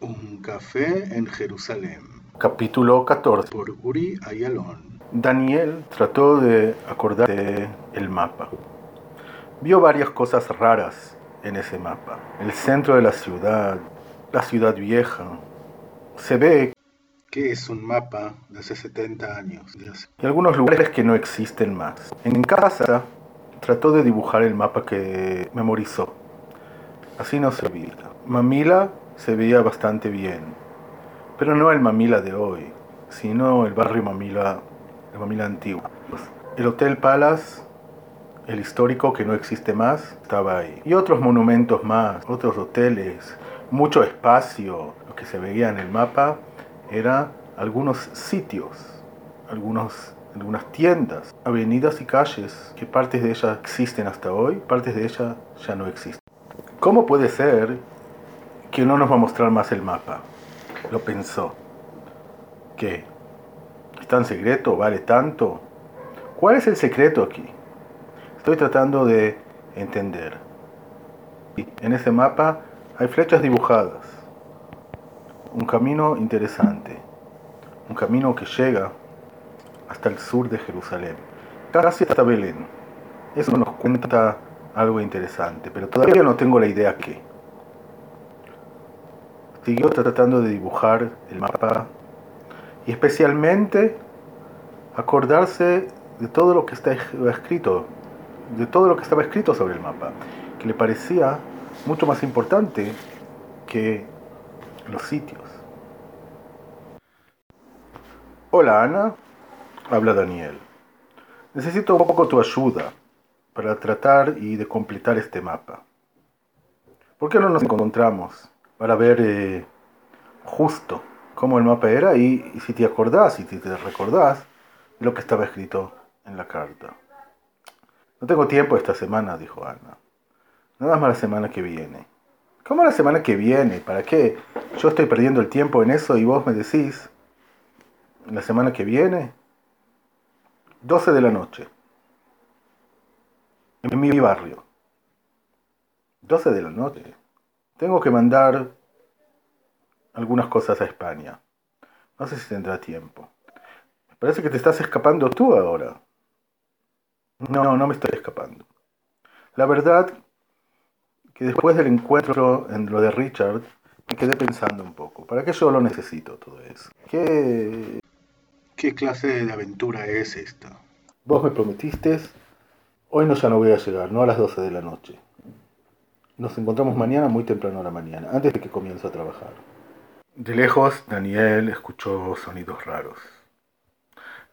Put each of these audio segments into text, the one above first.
Un café en Jerusalén. Capítulo 14. Por Uri Ayalon. Daniel trató de acordarse el mapa. Vio varias cosas raras en ese mapa. El centro de la ciudad, la ciudad vieja. Se ve que es un mapa de hace 70 años. Y algunos lugares que no existen más. En casa trató de dibujar el mapa que memorizó. Así no se olvida. Mamila se veía bastante bien, pero no el Mamila de hoy, sino el barrio Mamila, el Mamila antiguo. El Hotel Palace, el histórico que no existe más, estaba ahí. Y otros monumentos más, otros hoteles, mucho espacio. Lo que se veía en el mapa era algunos sitios, algunos, algunas tiendas, avenidas y calles, que partes de ellas existen hasta hoy, partes de ellas ya no existen. ¿Cómo puede ser que no nos va a mostrar más el mapa? Lo pensó. ¿Qué? ¿Es tan secreto? ¿Vale tanto? ¿Cuál es el secreto aquí? Estoy tratando de entender. En ese mapa hay flechas dibujadas. Un camino interesante. Un camino que llega hasta el sur de Jerusalén. Casi hasta Belén. Eso nos cuenta algo interesante, pero todavía no tengo la idea qué. Siguió tratando de dibujar el mapa y especialmente acordarse de todo lo que está escrito, de todo lo que estaba escrito sobre el mapa, que le parecía mucho más importante que los sitios. Hola Ana, habla Daniel. Necesito un poco tu ayuda para tratar y de completar este mapa. ¿Por qué no nos encontramos para ver eh, justo cómo el mapa era y, si te acordás y si te recordás lo que estaba escrito en la carta? No tengo tiempo esta semana, dijo Ana. Nada más la semana que viene. ¿Cómo la semana que viene? ¿Para qué? Yo estoy perdiendo el tiempo en eso y vos me decís, la semana que viene, 12 de la noche en mi barrio. 12 de la noche. Tengo que mandar algunas cosas a España. No sé si tendrá tiempo. Parece que te estás escapando tú ahora. No, no me estoy escapando. La verdad que después del encuentro en lo de Richard, me quedé pensando un poco. ¿Para qué yo lo necesito todo eso? ¿Qué... ¿Qué clase de aventura es esta? Vos me prometiste Hoy no ya no voy a llegar, no a las 12 de la noche. Nos encontramos mañana muy temprano a la mañana, antes de que comience a trabajar. De lejos, Daniel escuchó sonidos raros.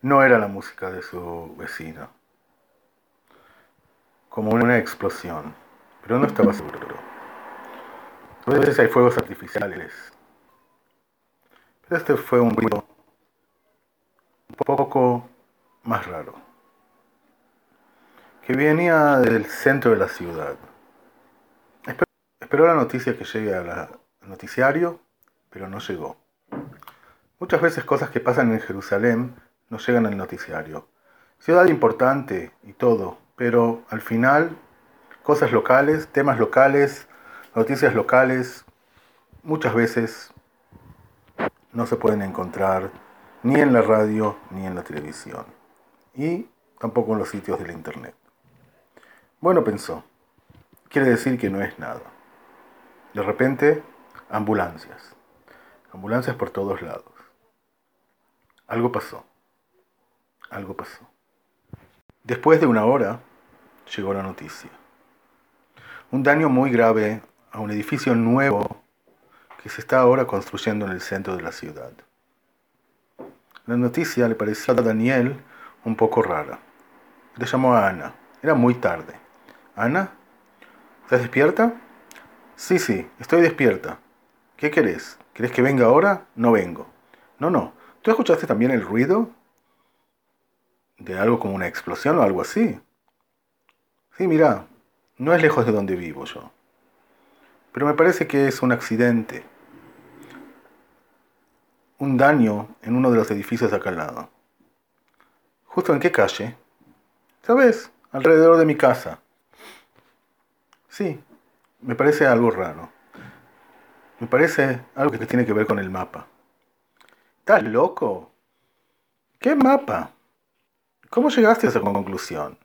No era la música de su vecina. Como una explosión, pero no estaba seguro. A veces hay fuegos artificiales. Pero este fue un ruido un poco más raro que venía del centro de la ciudad. Esperó la noticia que llegue al noticiario, pero no llegó. Muchas veces cosas que pasan en Jerusalén no llegan al noticiario. Ciudad importante y todo, pero al final cosas locales, temas locales, noticias locales, muchas veces no se pueden encontrar ni en la radio ni en la televisión y tampoco en los sitios de internet. Bueno, pensó, quiere decir que no es nada. De repente, ambulancias. Ambulancias por todos lados. Algo pasó. Algo pasó. Después de una hora, llegó la noticia. Un daño muy grave a un edificio nuevo que se está ahora construyendo en el centro de la ciudad. La noticia le pareció a Daniel un poco rara. Le llamó a Ana. Era muy tarde. Ana, ¿estás despierta? Sí, sí, estoy despierta. ¿Qué querés? ¿Querés que venga ahora? No vengo. No, no. ¿Tú escuchaste también el ruido? ¿De algo como una explosión o algo así? Sí, mira, no es lejos de donde vivo yo. Pero me parece que es un accidente. Un daño en uno de los edificios de acá al lado. ¿Justo en qué calle? ¿Sabes? Alrededor de mi casa. Sí, me parece algo raro. Me parece algo que tiene que ver con el mapa. ¿Estás loco? ¿Qué mapa? ¿Cómo llegaste a esa conclusión?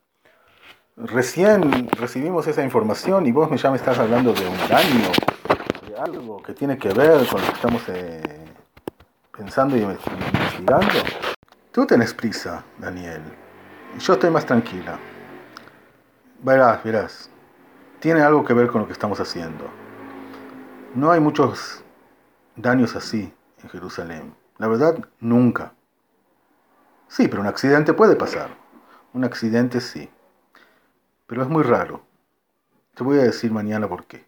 Recién recibimos esa información y vos ya me estás hablando de un daño, de algo que tiene que ver con lo que estamos eh, pensando y investigando. Tú tenés prisa, Daniel. Yo estoy más tranquila. Verás, verás. Tiene algo que ver con lo que estamos haciendo. No hay muchos daños así en Jerusalén. La verdad, nunca. Sí, pero un accidente puede pasar. Un accidente sí. Pero es muy raro. Te voy a decir mañana por qué.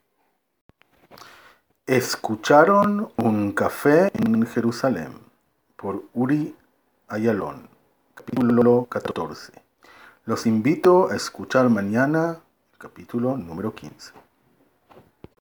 Escucharon un café en Jerusalén por Uri Ayalón, capítulo 14. Los invito a escuchar mañana capítulo número 15.